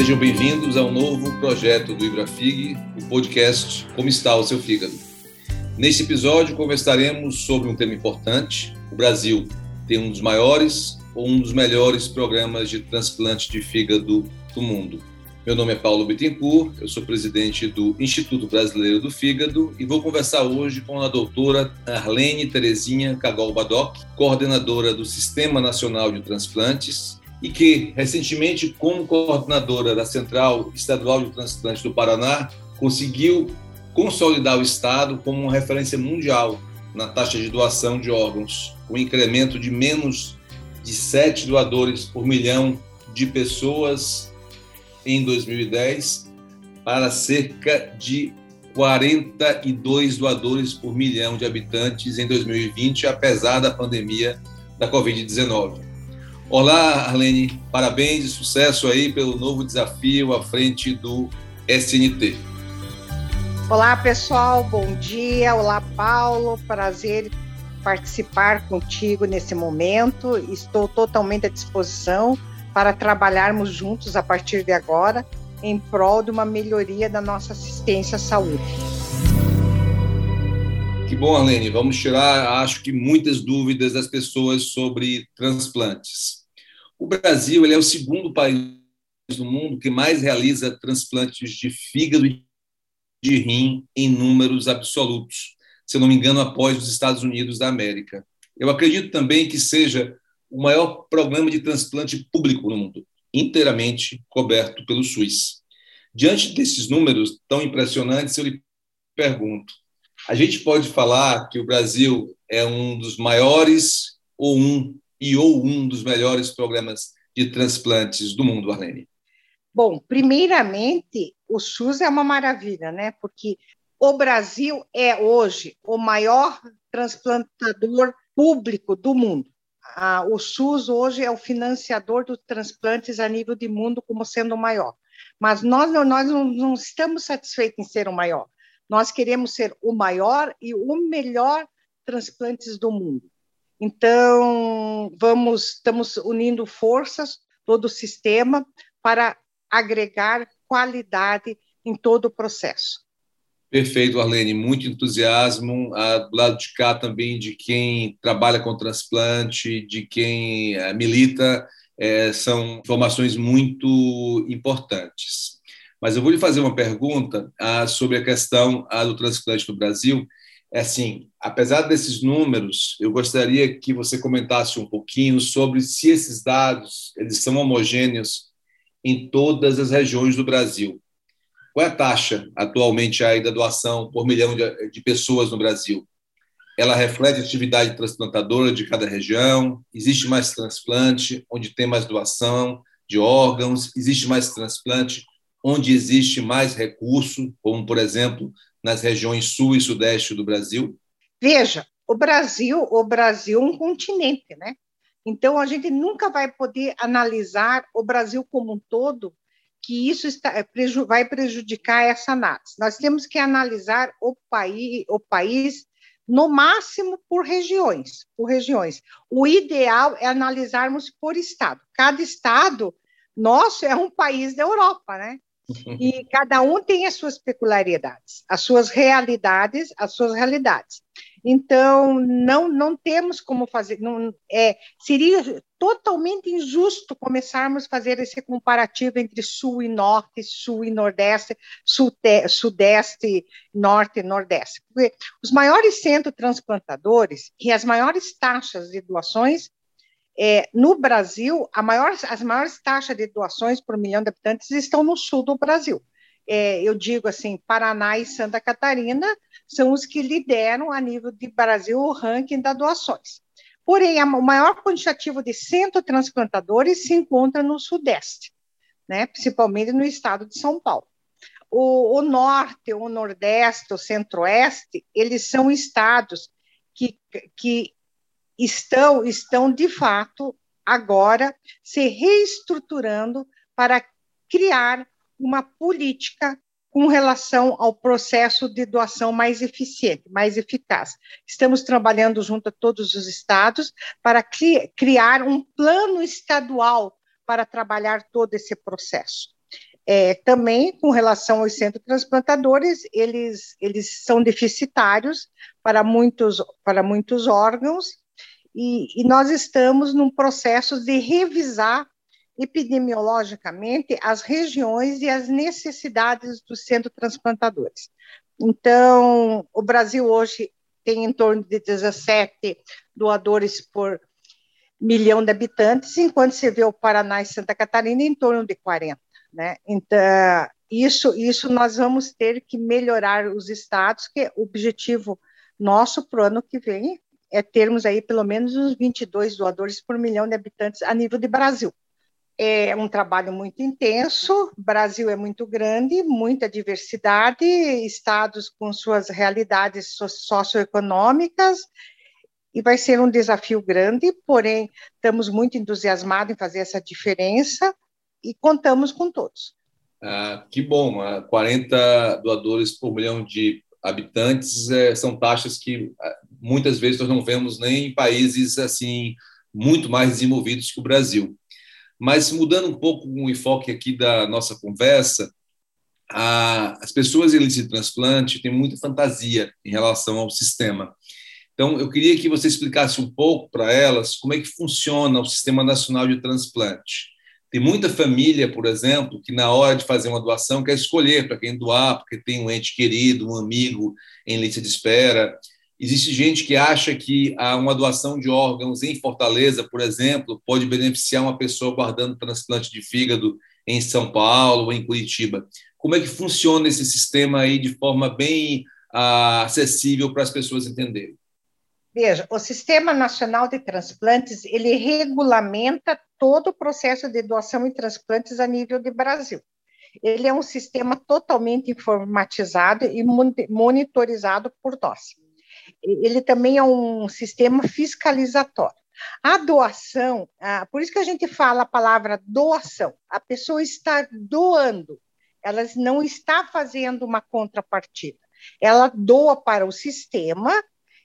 Sejam bem-vindos ao novo projeto do IbraFig, o podcast Como está o seu fígado. Neste episódio conversaremos sobre um tema importante. O Brasil tem um dos maiores ou um dos melhores programas de transplante de fígado do mundo. Meu nome é Paulo Bittencourt, eu sou presidente do Instituto Brasileiro do Fígado e vou conversar hoje com a doutora Arlene Terezinha Cagol Badoc, coordenadora do Sistema Nacional de Transplantes e que, recentemente, como coordenadora da Central Estadual de Transplante do Paraná, conseguiu consolidar o Estado como uma referência mundial na taxa de doação de órgãos, com um incremento de menos de sete doadores por milhão de pessoas em 2010 para cerca de 42 doadores por milhão de habitantes em 2020, apesar da pandemia da Covid-19. Olá, Arlene, parabéns e sucesso aí pelo novo desafio à frente do SNT. Olá, pessoal, bom dia. Olá, Paulo, prazer participar contigo nesse momento. Estou totalmente à disposição para trabalharmos juntos a partir de agora em prol de uma melhoria da nossa assistência à saúde. Que bom, Arlene. Vamos tirar, acho que, muitas dúvidas das pessoas sobre transplantes. O Brasil ele é o segundo país do mundo que mais realiza transplantes de fígado e de rim em números absolutos, se não me engano, após os Estados Unidos da América. Eu acredito também que seja o maior programa de transplante público no mundo, inteiramente coberto pelo SUS. Diante desses números tão impressionantes, eu lhe pergunto: a gente pode falar que o Brasil é um dos maiores ou um e ou um dos melhores programas de transplantes do mundo, Arlene? Bom, primeiramente, o SUS é uma maravilha, né? Porque o Brasil é hoje o maior transplantador público do mundo. O SUS hoje é o financiador dos transplantes a nível de mundo como sendo o maior. Mas nós, nós não estamos satisfeitos em ser o maior. Nós queremos ser o maior e o melhor transplantes do mundo. Então, vamos, estamos unindo forças, todo o sistema, para agregar qualidade em todo o processo. Perfeito, Arlene, muito entusiasmo. Ah, do lado de cá também de quem trabalha com transplante, de quem ah, milita, é, são informações muito importantes. Mas eu vou lhe fazer uma pergunta ah, sobre a questão ah, do transplante no Brasil é assim, apesar desses números, eu gostaria que você comentasse um pouquinho sobre se esses dados eles são homogêneos em todas as regiões do Brasil. Qual é a taxa atualmente aí da doação por milhão de, de pessoas no Brasil? Ela reflete a atividade transplantadora de cada região? Existe mais transplante onde tem mais doação de órgãos? Existe mais transplante onde existe mais recurso, como, por exemplo, nas regiões sul e sudeste do Brasil? Veja, o Brasil, o Brasil é um continente, né? Então a gente nunca vai poder analisar o Brasil como um todo, que isso está, é, vai prejudicar essa análise. Nós temos que analisar o país, o país no máximo por regiões, por regiões. O ideal é analisarmos por estado. Cada estado nosso é um país da Europa, né? E cada um tem as suas peculiaridades, as suas realidades, as suas realidades. Então, não, não temos como fazer, não, é, seria totalmente injusto começarmos a fazer esse comparativo entre sul e norte, sul e nordeste, sudeste, sudeste norte e nordeste. Porque os maiores centros transplantadores e as maiores taxas de doações é, no Brasil, maior, as maiores taxas de doações por milhão de habitantes estão no sul do Brasil. É, eu digo assim, Paraná e Santa Catarina são os que lideram a nível de Brasil o ranking das doações. Porém, o maior quantitativo de centro-transplantadores se encontra no Sudeste, né, principalmente no estado de São Paulo. O, o Norte, o Nordeste, o Centro-Oeste, eles são estados que, que estão, estão de fato agora se reestruturando para criar uma política com relação ao processo de doação mais eficiente, mais eficaz. Estamos trabalhando junto a todos os estados para cri criar um plano estadual para trabalhar todo esse processo. É, também, com relação aos centros transplantadores, eles, eles são deficitários para muitos, para muitos órgãos, e, e nós estamos num processo de revisar epidemiologicamente as regiões e as necessidades dos centros transplantadores. Então, o Brasil hoje tem em torno de 17 doadores por milhão de habitantes, enquanto você vê o Paraná e Santa Catarina em torno de 40. Né? Então, isso, isso nós vamos ter que melhorar os estados, que o objetivo nosso para o ano que vem é termos aí pelo menos uns 22 doadores por milhão de habitantes a nível de Brasil. É um trabalho muito intenso, Brasil é muito grande, muita diversidade, estados com suas realidades socioeconômicas, e vai ser um desafio grande, porém, estamos muito entusiasmados em fazer essa diferença e contamos com todos. Ah, que bom, 40 doadores por milhão de habitantes é, são taxas que ah, muitas vezes nós não vemos nem em países assim muito mais desenvolvidos que o Brasil. Mas mudando um pouco o enfoque aqui da nossa conversa, a, as pessoas em de transplante têm muita fantasia em relação ao sistema. Então, eu queria que você explicasse um pouco para elas como é que funciona o Sistema Nacional de Transplante. Tem muita família, por exemplo, que na hora de fazer uma doação quer escolher para quem doar, porque tem um ente querido, um amigo em lista de espera. Existe gente que acha que uma doação de órgãos em Fortaleza, por exemplo, pode beneficiar uma pessoa guardando transplante de fígado em São Paulo ou em Curitiba. Como é que funciona esse sistema aí de forma bem ah, acessível para as pessoas entenderem? Veja, o Sistema Nacional de Transplantes, ele regulamenta todo o processo de doação e transplantes a nível de Brasil. Ele é um sistema totalmente informatizado e monitorizado por nós ele também é um sistema fiscalizatório. A doação, ah, por isso que a gente fala a palavra doação, a pessoa está doando, ela não está fazendo uma contrapartida, ela doa para o sistema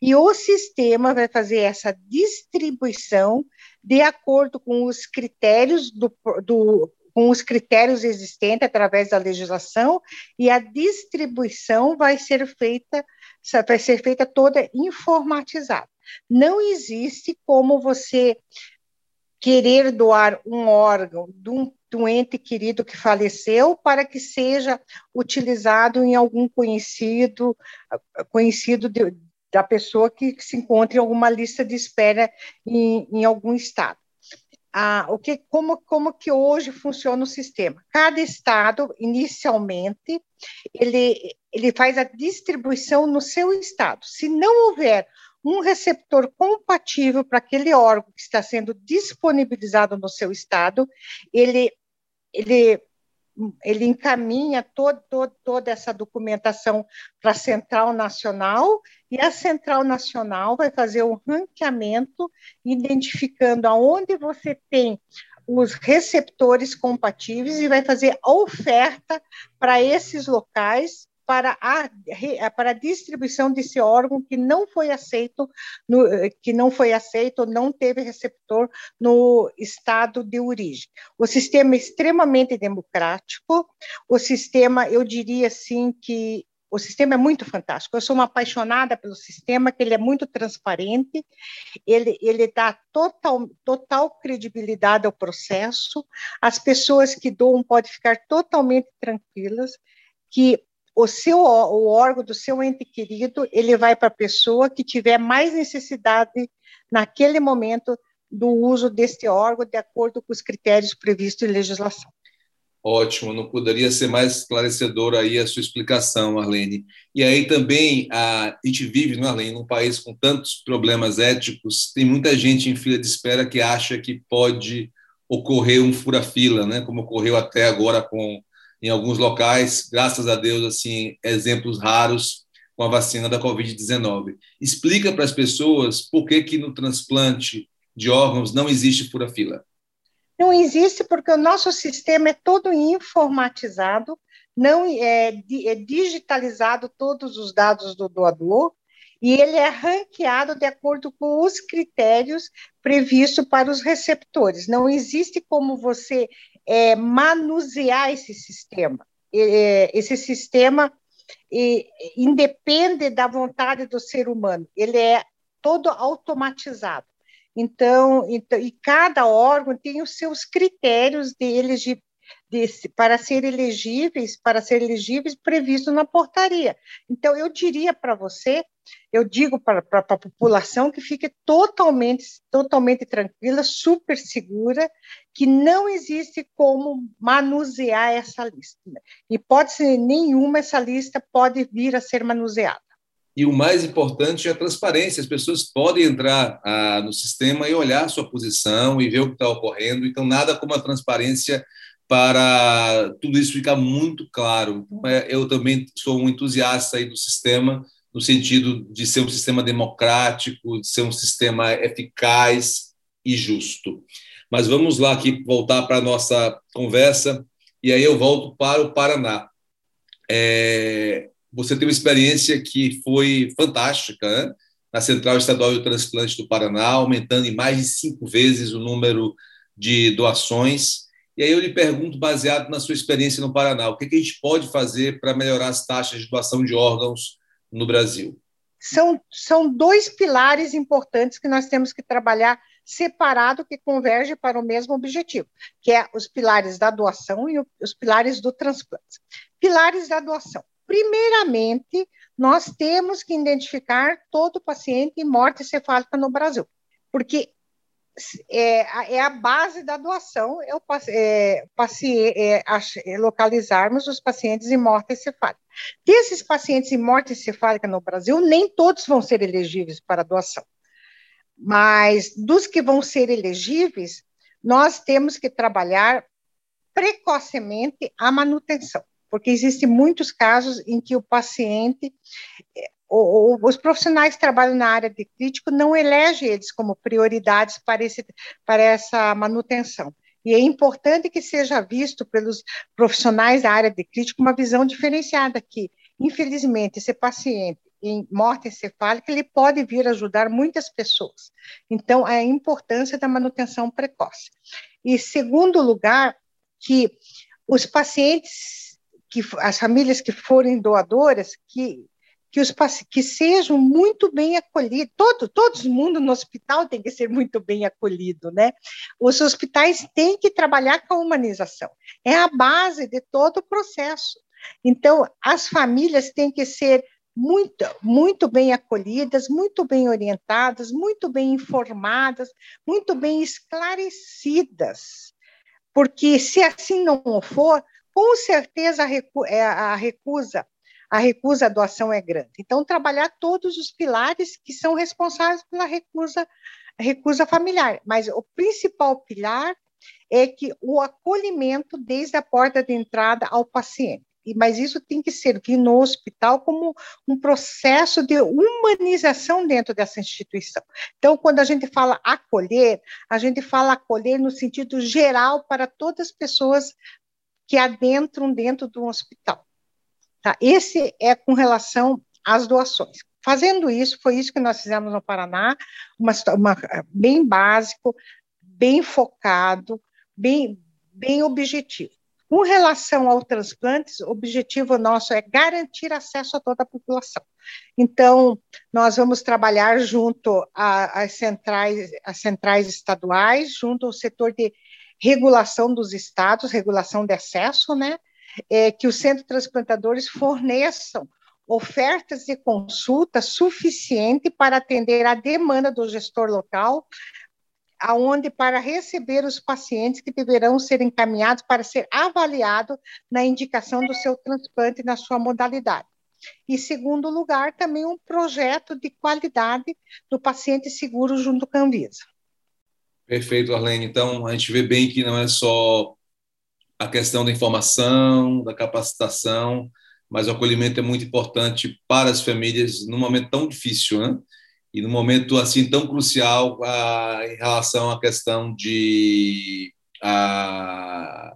e o sistema vai fazer essa distribuição de acordo com os critérios do, do com os critérios existentes através da legislação e a distribuição vai ser feita vai ser feita toda informatizada. Não existe como você querer doar um órgão de um, de um ente querido que faleceu para que seja utilizado em algum conhecido, conhecido de, da pessoa que se encontra em alguma lista de espera em, em algum estado o que, como, como que hoje funciona o sistema. Cada estado, inicialmente, ele, ele faz a distribuição no seu estado. Se não houver um receptor compatível para aquele órgão que está sendo disponibilizado no seu estado, ele, ele ele encaminha todo, todo, toda essa documentação para a Central Nacional e a Central Nacional vai fazer o ranqueamento, identificando aonde você tem os receptores compatíveis e vai fazer a oferta para esses locais para a, para a distribuição desse órgão que não foi aceito, no, que não foi aceito, não teve receptor no estado de origem. O sistema é extremamente democrático, o sistema, eu diria assim que o sistema é muito fantástico. Eu sou uma apaixonada pelo sistema, que ele é muito transparente, ele, ele dá total, total credibilidade ao processo, as pessoas que doam podem ficar totalmente tranquilas, que o seu o órgão do seu ente querido, ele vai para a pessoa que tiver mais necessidade naquele momento do uso deste órgão de acordo com os critérios previstos em legislação. Ótimo, não poderia ser mais esclarecedor aí a sua explicação, Arlene. E aí também a, a gente vive, não é, Arlene, num país com tantos problemas éticos, tem muita gente em fila de espera que acha que pode ocorrer um fura-fila, né, como ocorreu até agora com em alguns locais, graças a Deus, assim, exemplos raros com a vacina da Covid-19. Explica para as pessoas por que, que no transplante de órgãos não existe fura-fila. Não existe porque o nosso sistema é todo informatizado, não é, é digitalizado todos os dados do doador, e ele é ranqueado de acordo com os critérios previstos para os receptores. Não existe como você é, manusear esse sistema. É, esse sistema independe da vontade do ser humano, ele é todo automatizado. Então, então, e cada órgão tem os seus critérios de desse, para ser elegíveis, para ser elegíveis previsto na portaria. Então, eu diria para você, eu digo para, a população que fique totalmente, totalmente tranquila, super segura, que não existe como manusear essa lista. E pode ser nenhuma essa lista pode vir a ser manuseada. E o mais importante é a transparência. As pessoas podem entrar ah, no sistema e olhar a sua posição e ver o que está ocorrendo. Então, nada como a transparência para tudo isso ficar muito claro. Então, é, eu também sou um entusiasta aí do sistema, no sentido de ser um sistema democrático, de ser um sistema eficaz e justo. Mas vamos lá aqui voltar para a nossa conversa, e aí eu volto para o Paraná. É, você tem uma experiência que foi fantástica, né? na Central Estadual de Transplante do Paraná, aumentando em mais de cinco vezes o número de doações. E aí eu lhe pergunto, baseado na sua experiência no Paraná, o que, que a gente pode fazer para melhorar as taxas de doação de órgãos no Brasil? São, são dois pilares importantes que nós temos que trabalhar separado que converge para o mesmo objetivo, que é os pilares da doação e os pilares do transplante. Pilares da doação. Primeiramente, nós temos que identificar todo paciente em morte cefálica no Brasil, porque é, é a base da doação, é, o, é, é, é, localizarmos os pacientes em morte encefálica. Desses pacientes em morte encefálica no Brasil, nem todos vão ser elegíveis para doação. Mas dos que vão ser elegíveis, nós temos que trabalhar precocemente a manutenção, porque existem muitos casos em que o paciente os profissionais que trabalham na área de crítico não elegem eles como prioridades para, esse, para essa manutenção. E é importante que seja visto pelos profissionais da área de crítico uma visão diferenciada que, infelizmente, esse paciente em morte encefálica, ele pode vir ajudar muitas pessoas. Então, a importância da manutenção precoce. E, segundo lugar, que os pacientes, que as famílias que forem doadoras, que que, os, que sejam muito bem acolhidos. Todo, todo mundo no hospital tem que ser muito bem acolhido, né? Os hospitais têm que trabalhar com a humanização. É a base de todo o processo. Então, as famílias têm que ser muito, muito bem acolhidas, muito bem orientadas, muito bem informadas, muito bem esclarecidas. Porque se assim não for, com certeza a, é, a recusa a recusa à doação é grande. Então, trabalhar todos os pilares que são responsáveis pela recusa, recusa familiar. Mas o principal pilar é que o acolhimento desde a porta de entrada ao paciente. Mas isso tem que servir no hospital como um processo de humanização dentro dessa instituição. Então, quando a gente fala acolher, a gente fala acolher no sentido geral para todas as pessoas que adentram dentro do hospital. Tá? Esse é com relação às doações. Fazendo isso, foi isso que nós fizemos no Paraná, uma, uma, bem básico, bem focado, bem, bem objetivo. Com relação ao transplantes, o objetivo nosso é garantir acesso a toda a população. Então, nós vamos trabalhar junto às centrais, às centrais estaduais, junto ao setor de regulação dos estados, regulação de acesso, né? É, que os centros transplantadores forneçam ofertas de consulta suficiente para atender a demanda do gestor local, aonde para receber os pacientes que deverão ser encaminhados para ser avaliado na indicação do seu transplante na sua modalidade. E segundo lugar, também um projeto de qualidade do paciente seguro junto com a Anvisa. Perfeito, Arlene. Então, a gente vê bem que não é só a questão da informação, da capacitação, mas o acolhimento é muito importante para as famílias num momento tão difícil, né? E num momento assim tão crucial a, em relação à questão de a,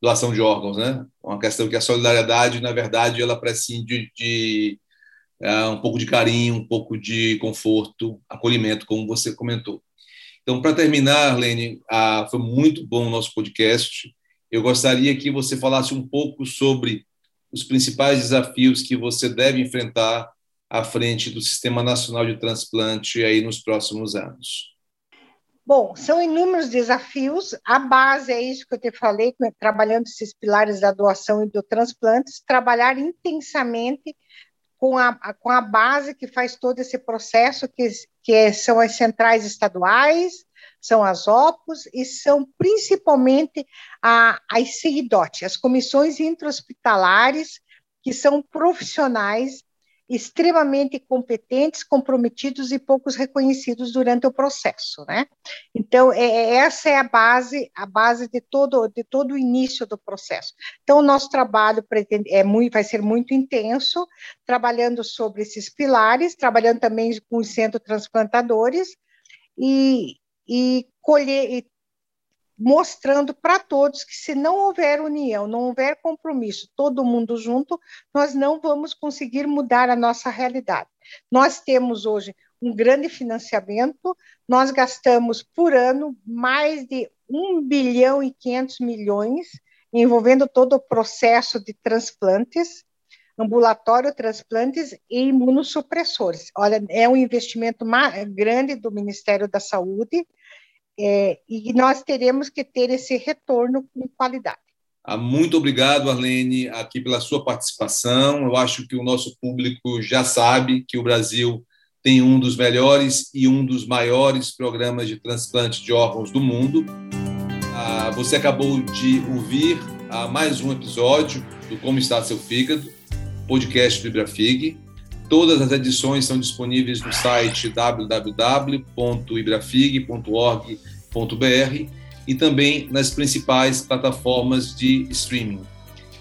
doação de órgãos, né? Uma questão que a solidariedade, na verdade, ela prescinde de, é, um pouco de carinho, um pouco de conforto, acolhimento, como você comentou. Então, para terminar, Arlene, ah, foi muito bom o nosso podcast. Eu gostaria que você falasse um pouco sobre os principais desafios que você deve enfrentar à frente do Sistema Nacional de Transplante aí nos próximos anos. Bom, são inúmeros desafios. A base é isso que eu te falei, trabalhando esses pilares da doação e do transplante, trabalhar intensamente com a, com a base que faz todo esse processo, que, que é, são as centrais estaduais, são as OPOS e são principalmente a, as CIDOT, as comissões intra-hospitalares, que são profissionais extremamente competentes, comprometidos e poucos reconhecidos durante o processo, né? Então é, é, essa é a base, a base de todo de todo o início do processo. Então o nosso trabalho pretende, é muito, vai ser muito intenso, trabalhando sobre esses pilares, trabalhando também com os centros transplantadores e, e colher e mostrando para todos que se não houver união, não houver compromisso, todo mundo junto, nós não vamos conseguir mudar a nossa realidade. Nós temos hoje um grande financiamento, nós gastamos por ano mais de 1 bilhão e 500 milhões, envolvendo todo o processo de transplantes, ambulatório, transplantes e imunossupressores. Olha, é um investimento grande do Ministério da Saúde, é, e nós teremos que ter esse retorno com qualidade. Ah, muito obrigado, Arlene, aqui pela sua participação. Eu acho que o nosso público já sabe que o Brasil tem um dos melhores e um dos maiores programas de transplante de órgãos do mundo. Ah, você acabou de ouvir ah, mais um episódio do Como Está Seu Fígado, podcast do Ibrafig. Todas as edições são disponíveis no site www.ibrafig.org.br e também nas principais plataformas de streaming.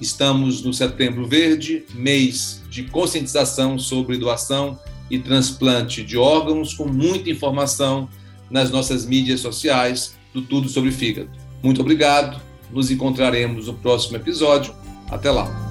Estamos no Setembro Verde, mês de conscientização sobre doação e transplante de órgãos, com muita informação nas nossas mídias sociais do Tudo sobre Fígado. Muito obrigado, nos encontraremos no próximo episódio. Até lá!